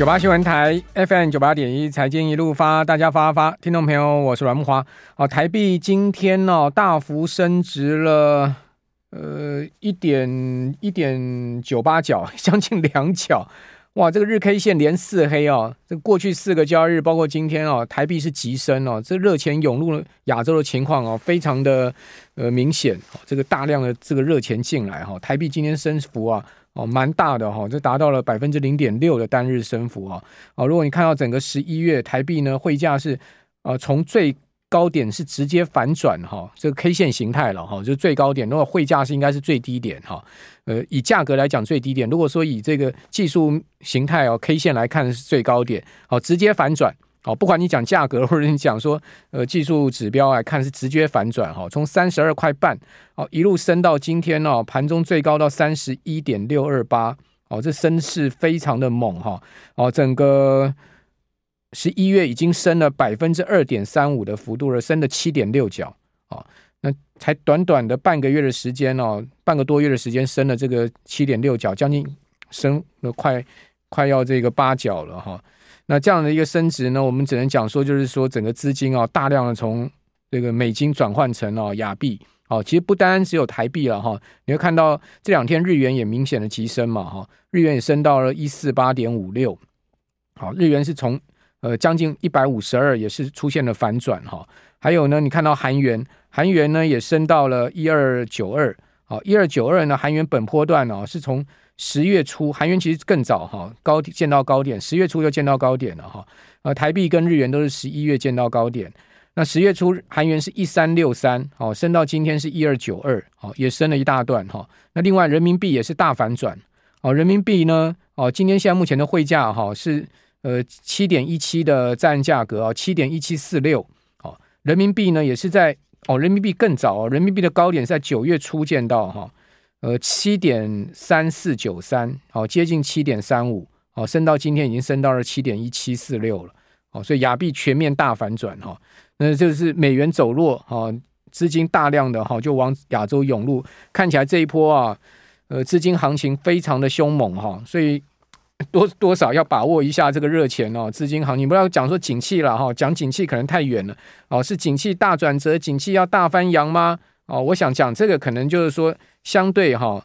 九八新闻台 FM 九八点一财经一路发，大家发发，听众朋友，我是阮木华。哦，台币今天呢、哦、大幅升值了，呃，一点一点九八角，将近两角。哇，这个日 K 线连四黑哦，这过去四个交易日，包括今天哦，台币是急升哦，这热钱涌入亚洲的情况哦，非常的呃明显。这个大量的这个热钱进来哈，台币今天升幅啊。哦，蛮大的哈，这达到了百分之零点六的单日升幅啊！哦，如果你看到整个十一月台币呢，汇价是呃从最高点是直接反转哈，这个 K 线形态了哈，就最高点。如果汇价是应该是最低点哈，呃，以价格来讲最低点。如果说以这个技术形态哦 K 线来看是最高点，哦，直接反转。好，不管你讲价格，或者你讲说，呃，技术指标来看是直接反转哈，从三十二块半，哦，一路升到今天哦，盘中最高到三十一点六二八，哦，这升势非常的猛哈，哦，整个十一月已经升了百分之二点三五的幅度了，升了七点六角，哦，那才短短的半个月的时间哦，半个多月的时间升了这个七点六角，将近升了快快要这个八角了哈。那这样的一个升值呢，我们只能讲说，就是说整个资金啊，大量的从这个美金转换成哦亚币，哦，其实不单单只有台币了哈，你会看到这两天日元也明显的急升嘛哈，日元也升到了一四八点五六，好，日元是从呃将近一百五十二也是出现了反转哈，还有呢，你看到韩元，韩元呢也升到了一二九二，好，一二九二呢，韩元本波段呢是从。十月初，韩元其实更早哈，高见到高点，十月初就见到高点了哈。呃，台币跟日元都是十一月见到高点。那十月初韩元是一三六三，好，升到今天是一二九二，好，也升了一大段哈。那另外人民币也是大反转，哦，人民币呢，哦，今天现在目前的汇价哈是呃七点一七的在岸价格啊，七点一七四六，好，人民币呢也是在哦，人民币更早，哦人民币的高点是在九月初见到哈。呃，七点三四九三，好，接近七点三五，哦，升到今天已经升到了七点一七四六了，哦，所以亚币全面大反转哈，那就是美元走弱，哈，资金大量的哈就往亚洲涌入，看起来这一波啊，呃，资金行情非常的凶猛哈，所以多多少要把握一下这个热钱哦，资金行情不要讲说景气了哈，讲景气可能太远了，哦，是景气大转折，景气要大翻扬吗？哦，我想讲这个可能就是说相对哈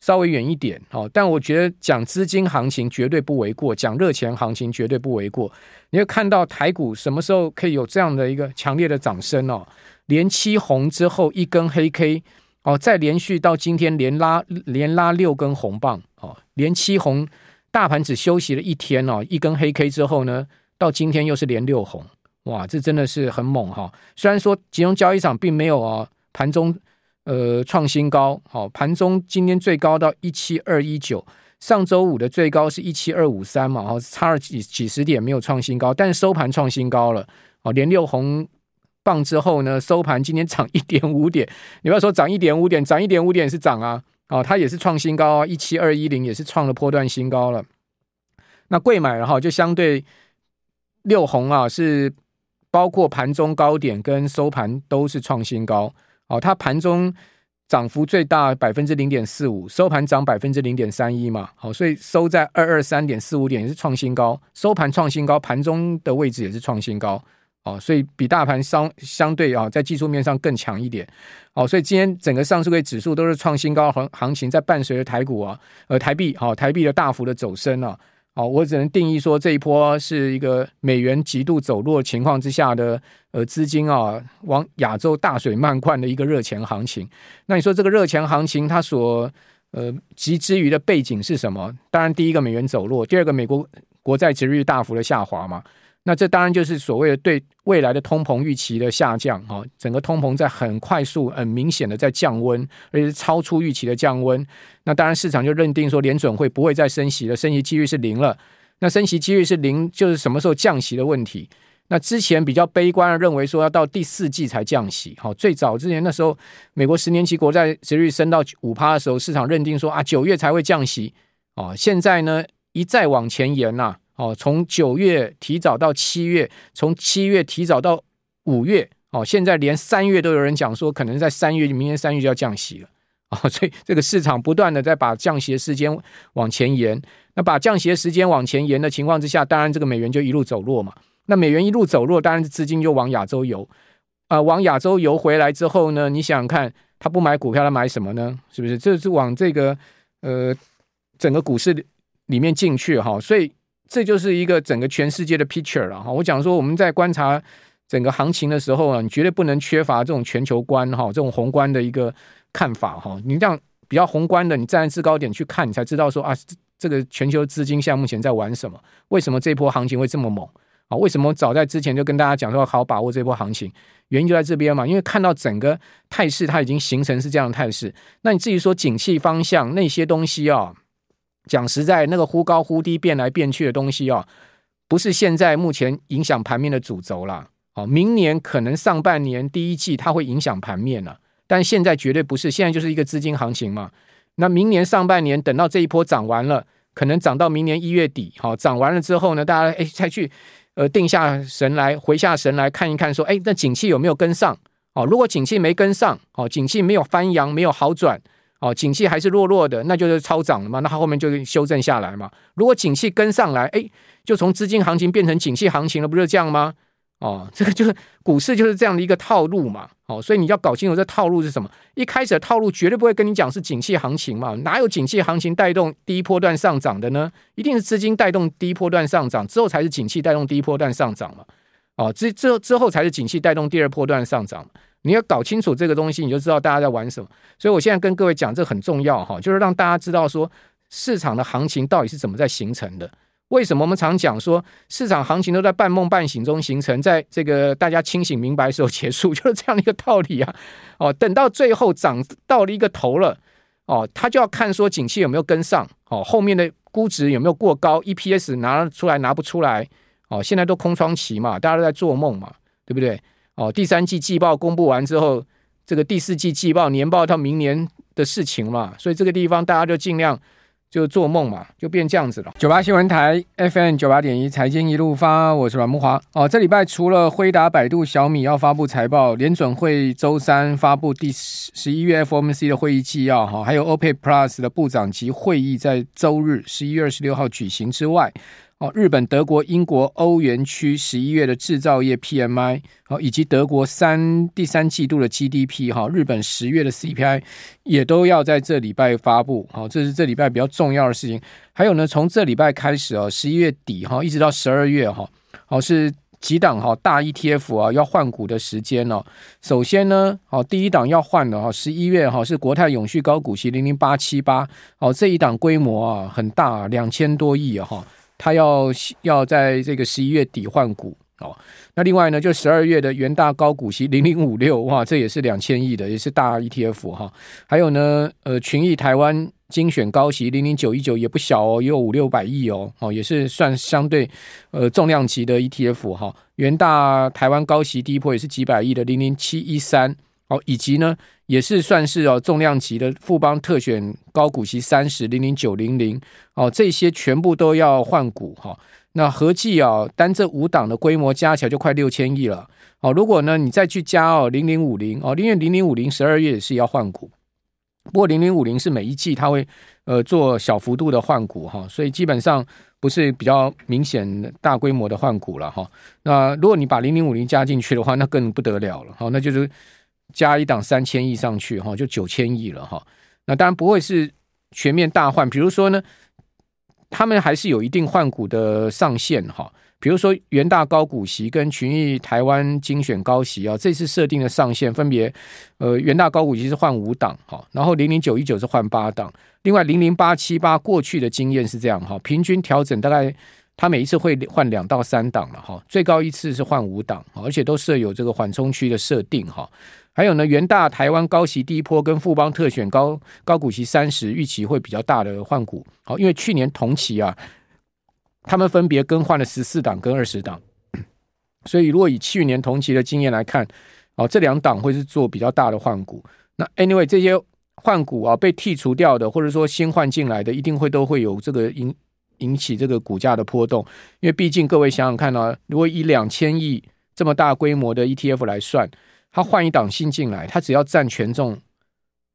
稍微远一点哦，但我觉得讲资金行情绝对不为过，讲热钱行情绝对不为过。你会看到台股什么时候可以有这样的一个强烈的掌声哦？连七红之后一根黑 K 哦，再连续到今天连拉连拉六根红棒哦，连七红，大盘只休息了一天哦，一根黑 K 之后呢，到今天又是连六红，哇，这真的是很猛哈！虽然说金融交易场并没有哦。盘中，呃，创新高，好，盘中今天最高到一七二一九，上周五的最高是一七二五三嘛，好，差了几几十点没有创新高，但是收盘创新高了，哦，连六红棒之后呢，收盘今天涨一点五点，你不要说涨一点五点，涨一点五点是涨啊，哦，它也是创新高啊，一七二一零也是创了波段新高了，那贵买哈就相对六红啊，是包括盘中高点跟收盘都是创新高。哦，它盘中涨幅最大百分之零点四五，收盘涨百分之零点三一嘛，好，所以收在二二三点四五点也是创新高，收盘创新高，盘中的位置也是创新高，哦，所以比大盘相相对啊，在技术面上更强一点，哦，所以今天整个上市会指数都是创新高行行情，在伴随着台股啊，呃，台币好，台币的大幅的走升啊。哦，我只能定义说这一波是一个美元极度走弱情况之下的呃资金啊往亚洲大水漫灌的一个热钱行情。那你说这个热钱行情它所呃集之于的背景是什么？当然第一个美元走弱，第二个美国国债殖利率大幅的下滑嘛。那这当然就是所谓的对未来的通膨预期的下降哈，整个通膨在很快速、很明显的在降温，而且是超出预期的降温。那当然市场就认定说联准会不会再升息了，升息几率是零了。那升息几率是零，就是什么时候降息的问题。那之前比较悲观的认为说要到第四季才降息，好，最早之前那时候美国十年期国债殖利率升到五趴的时候，市场认定说啊九月才会降息，哦，现在呢一再往前延呐。哦，从九月提早到七月，从七月提早到五月，哦，现在连三月都有人讲说，可能在三月，明年三月就要降息了，哦，所以这个市场不断的在把降息的时间往前延。那把降息的时间往前延的情况之下，当然这个美元就一路走弱嘛。那美元一路走弱，当然资金就往亚洲游。啊、往亚洲游回来之后呢，你想想看，他不买股票，他买什么呢？是不是？这是往这个呃整个股市里面进去哈。所以这就是一个整个全世界的 picture 了哈。我讲说我们在观察整个行情的时候啊，你绝对不能缺乏这种全球观哈，这种宏观的一个看法哈。你这样比较宏观的，你站在制高点去看，你才知道说啊，这个全球资金现在目前在玩什么？为什么这波行情会这么猛？啊，为什么早在之前就跟大家讲说好好把握这波行情？原因就在这边嘛，因为看到整个态势它已经形成是这样的态势。那你至于说景气方向那些东西啊，讲实在，那个忽高忽低变来变去的东西啊，不是现在目前影响盘面的主轴啦。哦，明年可能上半年第一季它会影响盘面了，但现在绝对不是，现在就是一个资金行情嘛。那明年上半年等到这一波涨完了，可能涨到明年一月底，好，涨完了之后呢，大家哎再去。呃，定下神来，回下神来看一看，说，哎，那景气有没有跟上？哦，如果景气没跟上，哦，景气没有翻扬，没有好转，哦，景气还是弱弱的，那就是超涨了嘛，那它后面就修正下来嘛。如果景气跟上来，哎，就从资金行情变成景气行情了，不是这样吗？哦，这个就是股市就是这样的一个套路嘛。哦，所以你要搞清楚这套路是什么。一开始的套路绝对不会跟你讲是景气行情嘛，哪有景气行情带动第一波段上涨的呢？一定是资金带动第一波段上涨，之后才是景气带动第一波段上涨嘛。哦，之之之后才是景气带动第二波段上涨。你要搞清楚这个东西，你就知道大家在玩什么。所以我现在跟各位讲，这很重要哈，就是让大家知道说市场的行情到底是怎么在形成的。为什么我们常讲说市场行情都在半梦半醒中形成，在这个大家清醒明白的时候结束，就是这样的一个道理啊！哦，等到最后涨到了一个头了，哦，他就要看说景气有没有跟上，哦，后面的估值有没有过高，EPS 拿出来拿不出来，哦，现在都空窗期嘛，大家都在做梦嘛，对不对？哦，第三季季报公布完之后，这个第四季季报年报到明年的事情嘛，所以这个地方大家就尽量。就做梦嘛，就变这样子了。九八新闻台 FM 九八点一，财经一路发，我是阮慕华。哦，这礼拜除了辉达、百度、小米要发布财报，联准会周三发布第十十一月 FOMC 的会议纪要，哈，还有 OPEC Plus 的部长级会议在周日十一月二十六号举行之外。哦，日本、德国、英国、欧元区十一月的制造业 PMI，好，以及德国三第三季度的 GDP，哈，日本十月的 CPI 也都要在这礼拜发布，好，这是这礼拜比较重要的事情。还有呢，从这礼拜开始哦，十一月底哈，一直到十二月哈，好是几档哈大 ETF 啊要换股的时间哦。首先呢，好第一档要换的哈，十一月哈是国泰永续高股息零零八七八，好这一档规模啊很大，两千多亿啊哈。他要要在这个十一月底换股哦，那另外呢，就十二月的元大高股息零零五六哇，这也是两千亿的，也是大 ETF 哈。还有呢，呃，群益台湾精选高息零零九一九也不小哦，也有五六百亿哦，哦，也是算相对呃重量级的 ETF 哈。元大台湾高息第一波也是几百亿的零零七一三。好，以及呢，也是算是哦重量级的富邦特选高股息三十零零九零零哦，这些全部都要换股哈。那合计啊，单这五档的规模加起来就快六千亿了。哦，如果呢你再去加哦零零五零哦，因为零零五零十二月也是要换股，不过零零五零是每一季它会呃做小幅度的换股哈，所以基本上不是比较明显大规模的换股了哈。那如果你把零零五零加进去的话，那更不得了了。哈，那就是。加一档三千亿上去哈，就九千亿了哈。那当然不会是全面大换，比如说呢，他们还是有一定换股的上限哈。比如说元大高股息跟群益台湾精选高息啊，这次设定的上限分别，呃，元大高股息是换五档哈，然后零零九一九是换八档，另外零零八七八过去的经验是这样哈，平均调整大概它每一次会换两到三档了哈，最高一次是换五档，而且都设有这个缓冲区的设定哈。还有呢，元大台湾高息第一波跟富邦特选高高股息三十预期会比较大的换股，好，因为去年同期啊，他们分别更换了十四档跟二十档，所以如果以去年同期的经验来看，哦，这两档会是做比较大的换股。那 anyway 这些换股啊被剔除掉的，或者说新换进来的，一定会都会有这个引引起这个股价的波动，因为毕竟各位想想看啊，如果以两千亿这么大规模的 ETF 来算。他换一档新进来，他只要占权重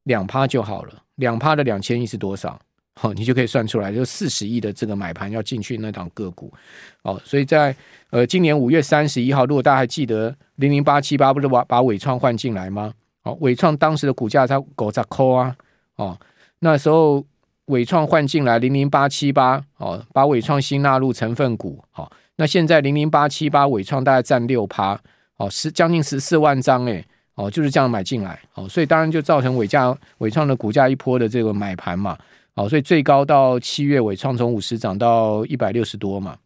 两趴就好了。两趴的两千亿是多少？好，你就可以算出来，就四十亿的这个买盘要进去那档个股，哦，所以在呃今年五月三十一号，如果大家还记得零零八七八不是把把纬创换进来吗？哦，纬创当时的股价才九十块啊，哦，那时候纬创换进来零零八七八，哦，把纬创新纳入成分股，好，那现在零零八七八纬创大概占六趴，哦，十将近十四万张，诶，哦，就是这样买进来，哦，所以当然就造成纬价纬创的股价一波的这个买盘嘛。哦，所以最高到七月尾，创从五十涨到一百六十多嘛。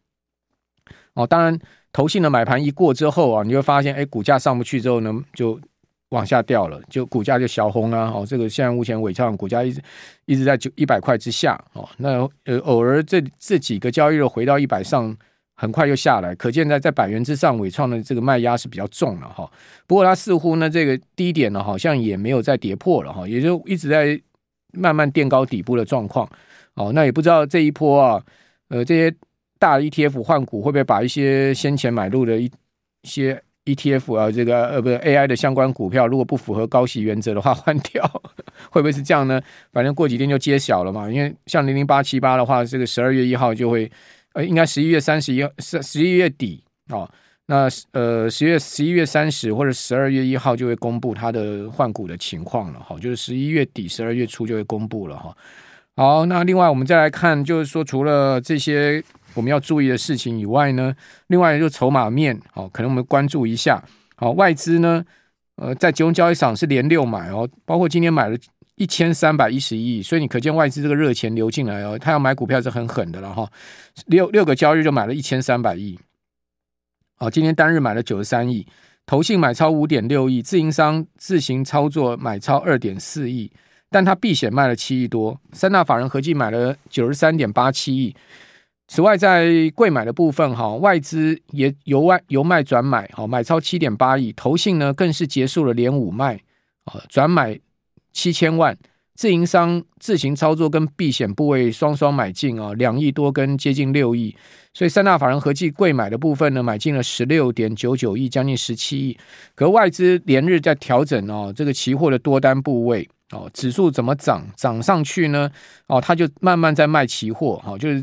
哦，当然，投信的买盘一过之后啊，你会发现，哎，股价上不去之后呢，就往下掉了，就股价就小红啊。哦，这个现在目前纬创股价一直一直在九一百块之下。哦，那呃偶尔这这几个交易日回到一百上，很快又下来，可见在在百元之上，尾创的这个卖压是比较重了哈。不过它似乎呢，这个低点呢，好像也没有再跌破了哈，也就一直在。慢慢垫高底部的状况，哦，那也不知道这一波啊，呃，这些大 ETF 换股会不会把一些先前买入的一一些 ETF 啊，这个呃，不是 AI 的相关股票，如果不符合高息原则的话，换掉，会不会是这样呢？反正过几天就揭晓了嘛。因为像零零八七八的话，这个十二月一号就会，呃，应该十一月三十一，十十一月底哦。那呃，十月十一月三十或者十二月一号就会公布它的换股的情况了哈，就是十一月底、十二月初就会公布了哈。好，那另外我们再来看，就是说除了这些我们要注意的事情以外呢，另外就筹码面，好，可能我们关注一下。好，外资呢，呃，在金融交易场是连六买哦，包括今天买了一千三百一十亿，所以你可见外资这个热钱流进来哦，他要买股票是很狠的了哈，六六个交易日就买了一千三百亿。哦，今天单日买了九十三亿，投信买超五点六亿，自营商自行操作买超二点四亿，但他避险卖了七亿多，三大法人合计买了九十三点八七亿。此外，在贵买的部分，哈，外资也由外由卖转买，好，买超七点八亿，投信呢更是结束了连五卖，啊，转买七千万。自营商自行操作跟避险部位双双买进啊，两亿多跟接近六亿，所以三大法人合计柜买的部分呢，买进了十六点九九亿，将近十七亿。可外资连日在调整哦，这个期货的多单部位哦，指数怎么涨涨上去呢？哦，他就慢慢在卖期货，哦，就是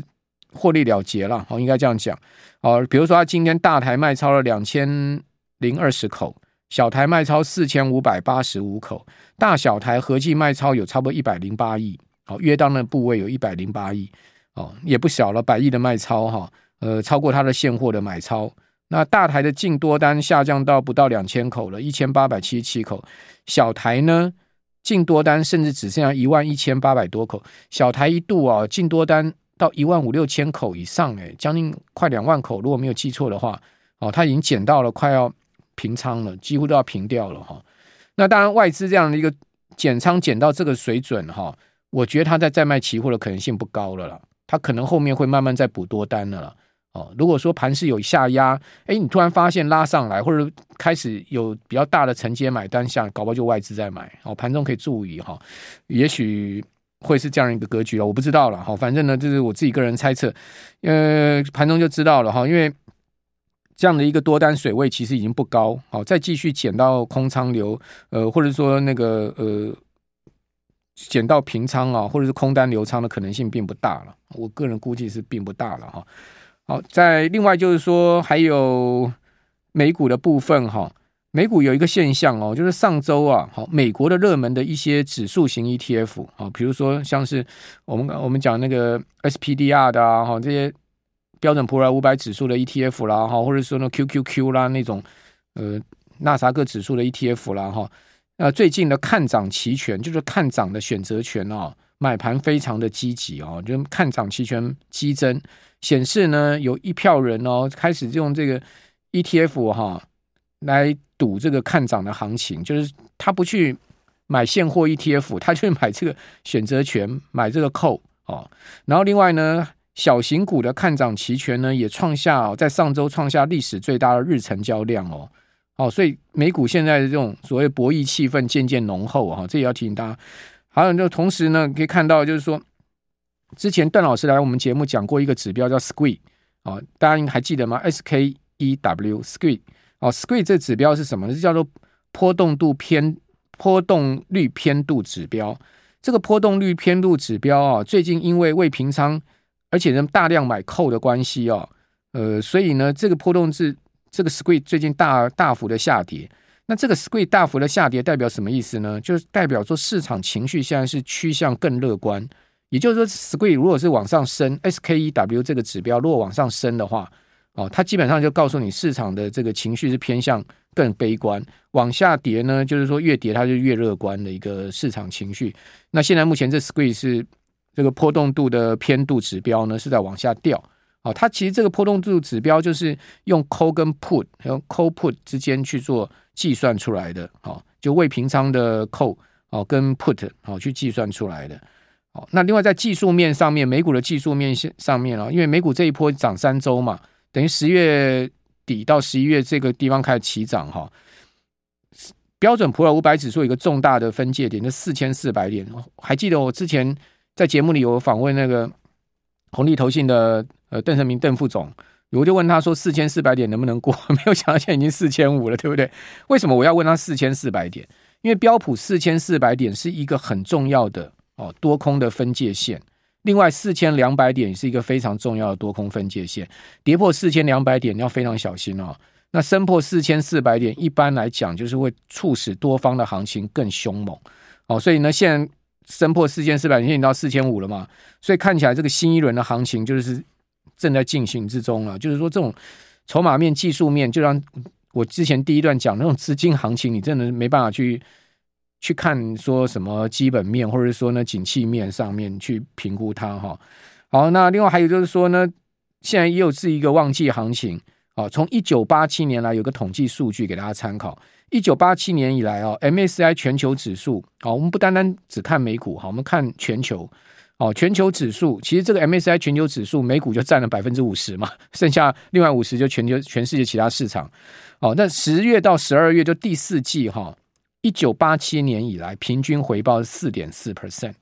获利了结了，哦，应该这样讲哦。比如说他今天大台卖超了两千零二十口。小台卖超四千五百八十五口，大小台合计卖超有差不多一百零八亿，好，约当的部位有一百零八亿，哦，也不小了，百亿的卖超哈，呃，超过它的现货的买超。那大台的净多单下降到不到两千口了，一千八百七十七口。小台呢，净多单甚至只剩下一万一千八百多口。小台一度啊，净多单到一万五六千口以上，诶，将近快两万口，如果没有记错的话，哦，它已经减到了快要。平仓了，几乎都要平掉了哈。那当然，外资这样的一个减仓减到这个水准哈，我觉得他在再卖期货的可能性不高了啦。他可能后面会慢慢再补多单了啦。哦，如果说盘势有下压，哎，你突然发现拉上来，或者开始有比较大的承接买单下，搞不好就外资在买。哦，盘中可以注意哈，也许会是这样一个格局了，我不知道了哈。反正呢，这是我自己个人猜测，呃，盘中就知道了哈，因为。这样的一个多单水位其实已经不高，好，再继续减到空仓流，呃，或者说那个呃，减到平仓啊，或者是空单流仓的可能性并不大了。我个人估计是并不大了哈。好，在另外就是说，还有美股的部分哈，美股有一个现象哦，就是上周啊，好，美国的热门的一些指数型 ETF 啊，比如说像是我们我们讲那个 SPDR 的啊，哈这些。标准普尔五百指数的 ETF 啦，哈，或者说呢 QQQ 啦那种，呃，纳萨克指数的 ETF 啦，哈，呃，最近的看涨期权就是看涨的选择权哦，买盘非常的积极哦，就看涨期权激增，显示呢有一票人哦开始用这个 ETF 哈来赌这个看涨的行情，就是他不去买现货 ETF，他去买这个选择权，买这个 call 哦，然后另外呢。小型股的看涨期权呢，也创下哦，在上周创下历史最大的日成交量哦，哦，所以美股现在的这种所谓博弈气氛渐渐浓厚哈，这也要提醒大家。还有就同时呢，可以看到就是说，之前段老师来我们节目讲过一个指标叫 SQUEE 哦，大家还记得吗？S K E W SQUEE 哦，SQUEE 这指标是什么呢？这叫做波动度偏波动率偏度指标。这个波动率偏度指标啊，最近因为未平仓，而且呢大量买扣的关系哦，呃，所以呢这个波动是这个 Squid 最近大大幅的下跌。那这个 Squid 大幅的下跌代表什么意思呢？就是代表说市场情绪现在是趋向更乐观。也就是说，Squid 如果是往上升，SKEW 这个指标如果往上升的话，哦，它基本上就告诉你市场的这个情绪是偏向更悲观。往下跌呢，就是说越跌它就越乐观的一个市场情绪。那现在目前这 Squid 是这个波动度的偏度指标呢是在往下掉。哦，它其实这个波动度指标就是用 call 跟 put，用 call put 之间去做计算出来的。哦，就未平仓的 call 哦跟 put 哦去计算出来的。哦，那另外在技术面上面，美股的技术面上面啊，因为美股这一波涨三周嘛。等于十月底到十一月这个地方开始起涨哈，标准普尔五百指数有一个重大的分界点，就四千四百点。还记得我之前在节目里有访问那个红利投信的呃邓成明邓副总，我就问他说四千四百点能不能过？没有想到现在已经四千五了，对不对？为什么我要问他四千四百点？因为标普四千四百点是一个很重要的哦多空的分界线。另外，四千两百点是一个非常重要的多空分界线，跌破四千两百点要非常小心哦。那升破四千四百点，一般来讲就是会促使多方的行情更凶猛哦。所以呢，现在升破四千四百，已经到四千五了嘛，所以看起来这个新一轮的行情就是正在进行之中了。就是说，这种筹码面、技术面，就让我之前第一段讲那种资金行情，你真的没办法去。去看说什么基本面，或者说呢景气面上面去评估它哈。好，那另外还有就是说呢，现在又是一个旺季行情啊。从一九八七年来有个统计数据给大家参考，一九八七年以来啊，MSCI 全球指数啊，我们不单单只看美股哈，我们看全球哦，全球指数其实这个 MSCI 全球指数美股就占了百分之五十嘛，剩下另外五十就全球全世界其他市场。哦，那十月到十二月就第四季哈。一九八七年以来，平均回报是四点四 percent，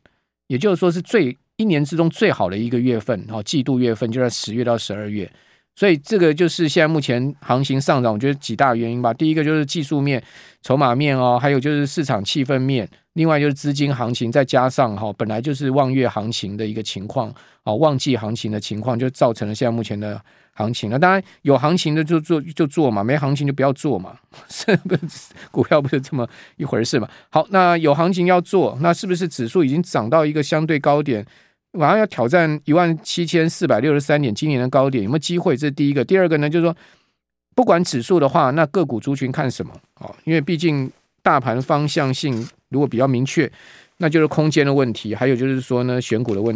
也就是说是最一年之中最好的一个月份哦，季度月份就在十月到十二月，所以这个就是现在目前行情上涨，我觉得几大原因吧。第一个就是技术面、筹码面哦，还有就是市场气氛面，另外就是资金行情，再加上哈本来就是望月行情的一个情况哦，旺季行情的情况，就造成了现在目前的。行情那当然有行情的就做就做嘛，没行情就不要做嘛，是不是 股票不是这么一回事嘛？好，那有行情要做，那是不是指数已经涨到一个相对高点，马上要挑战一万七千四百六十三点今年的高点，有没有机会？这是第一个。第二个呢，就是说不管指数的话，那个股族群看什么？哦，因为毕竟大盘方向性如果比较明确，那就是空间的问题，还有就是说呢选股的问题。